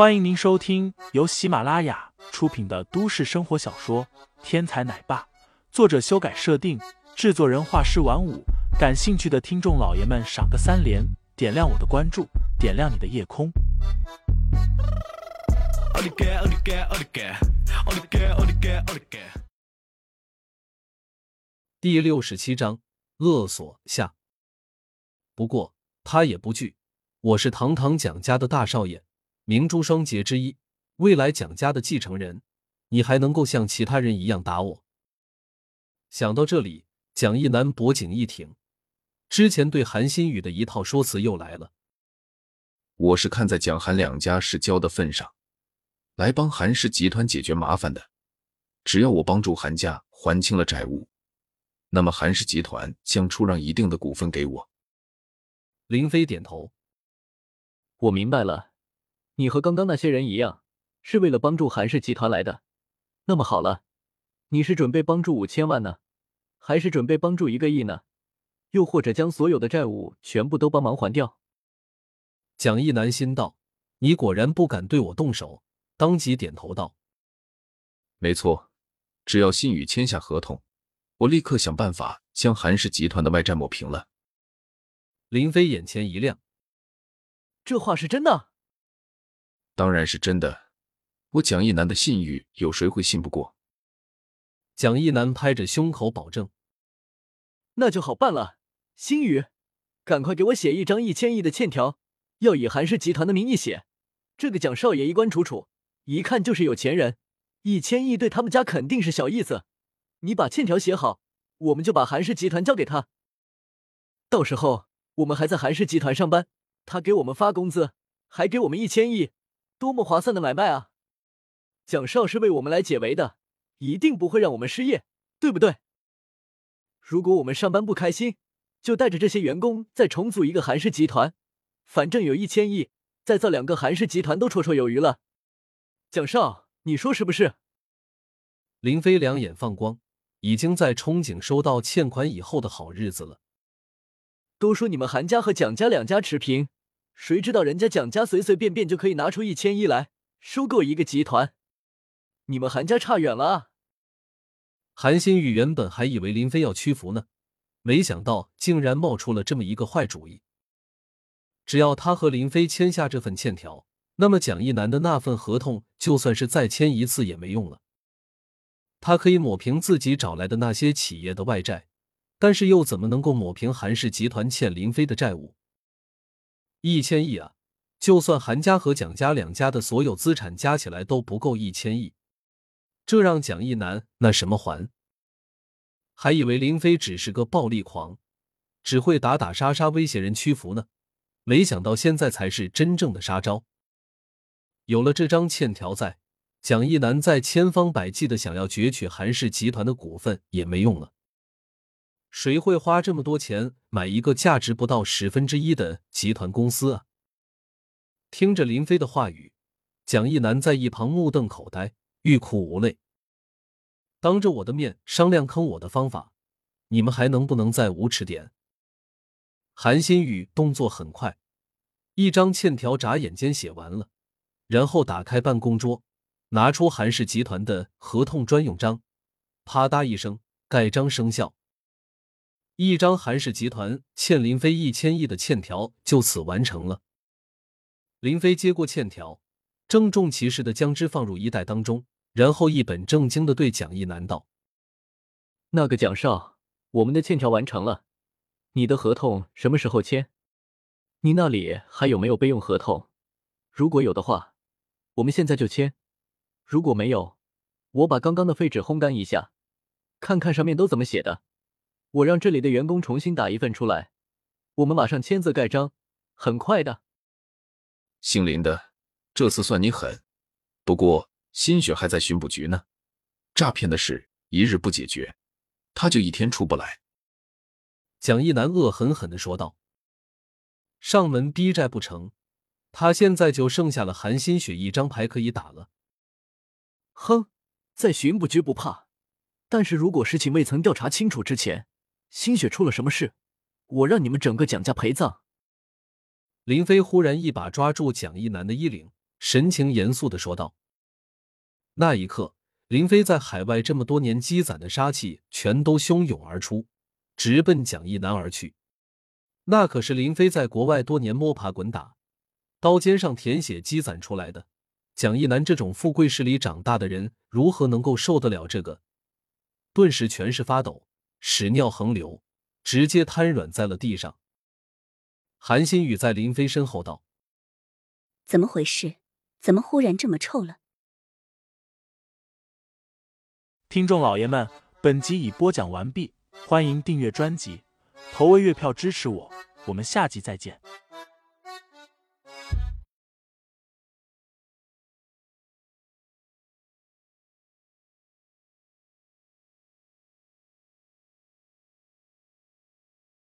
欢迎您收听由喜马拉雅出品的都市生活小说《天才奶爸》，作者修改设定，制作人画师晚舞。感兴趣的听众老爷们，赏个三连，点亮我的关注，点亮你的夜空。第六十七章勒索下。不过他也不惧，我是堂堂蒋家的大少爷。明珠双杰之一，未来蒋家的继承人，你还能够像其他人一样打我？想到这里，蒋一南脖颈一挺，之前对韩新宇的一套说辞又来了。我是看在蒋韩两家是交的份上，来帮韩氏集团解决麻烦的。只要我帮助韩家还清了债务，那么韩氏集团将出让一定的股份给我。林飞点头，我明白了。你和刚刚那些人一样，是为了帮助韩氏集团来的。那么好了，你是准备帮助五千万呢，还是准备帮助一个亿呢？又或者将所有的债务全部都帮忙还掉？蒋一南心道：“你果然不敢对我动手。”当即点头道：“没错，只要信宇签下合同，我立刻想办法将韩氏集团的外债抹平了。”林飞眼前一亮：“这话是真的？”当然是真的，我蒋一南的信誉有谁会信不过？蒋一南拍着胸口保证：“那就好办了，星宇，赶快给我写一张一千亿的欠条，要以韩氏集团的名义写。这个蒋少爷衣冠楚楚，一看就是有钱人，一千亿对他们家肯定是小意思。你把欠条写好，我们就把韩氏集团交给他。到时候我们还在韩氏集团上班，他给我们发工资，还给我们一千亿。”多么划算的买卖啊！蒋少是为我们来解围的，一定不会让我们失业，对不对？如果我们上班不开心，就带着这些员工再重组一个韩氏集团，反正有一千亿，再造两个韩氏集团都绰绰有余了。蒋少，你说是不是？林飞两眼放光，已经在憧憬收到欠款以后的好日子了。都说你们韩家和蒋家两家持平。谁知道人家蒋家随随便便就可以拿出一千亿来收购一个集团，你们韩家差远了！韩新宇原本还以为林飞要屈服呢，没想到竟然冒出了这么一个坏主意。只要他和林飞签下这份欠条，那么蒋一南的那份合同就算是再签一次也没用了。他可以抹平自己找来的那些企业的外债，但是又怎么能够抹平韩氏集团欠林飞的债务？一千亿啊！就算韩家和蒋家两家的所有资产加起来都不够一千亿，这让蒋一南那什么还？还以为林飞只是个暴力狂，只会打打杀杀威胁人屈服呢，没想到现在才是真正的杀招。有了这张欠条在，蒋一南再千方百计的想要攫取韩氏集团的股份也没用了。谁会花这么多钱买一个价值不到十分之一的集团公司啊？听着林飞的话语，蒋一南在一旁目瞪口呆，欲哭无泪。当着我的面商量坑我的方法，你们还能不能再无耻点？韩新宇动作很快，一张欠条眨眼间写完了，然后打开办公桌，拿出韩氏集团的合同专用章，啪嗒一声，盖章生效。一张韩氏集团欠林飞一千亿的欠条就此完成了。林飞接过欠条，郑重其事的将之放入衣袋当中，然后一本正经的对蒋一南道：“那个蒋少，我们的欠条完成了，你的合同什么时候签？你那里还有没有备用合同？如果有的话，我们现在就签；如果没有，我把刚刚的废纸烘干一下，看看上面都怎么写的。”我让这里的员工重新打一份出来，我们马上签字盖章，很快的。姓林的，这次算你狠。不过新雪还在巡捕局呢，诈骗的事一日不解决，他就一天出不来。蒋一南恶狠狠的说道：“上门逼债不成，他现在就剩下了韩新雪一张牌可以打了。”哼，在巡捕局不怕，但是如果事情未曾调查清楚之前。心血出了什么事？我让你们整个蒋家陪葬！林飞忽然一把抓住蒋一南的衣领，神情严肃的说道。那一刻，林飞在海外这么多年积攒的杀气全都汹涌而出，直奔蒋一南而去。那可是林飞在国外多年摸爬滚打，刀尖上舔血积攒出来的。蒋一南这种富贵势里长大的人，如何能够受得了这个？顿时全是发抖，屎尿横流，直接瘫软在了地上。韩新宇在林飞身后道：“怎么回事？怎么忽然这么臭了？”听众老爷们，本集已播讲完毕，欢迎订阅专辑，投喂月票支持我，我们下集再见。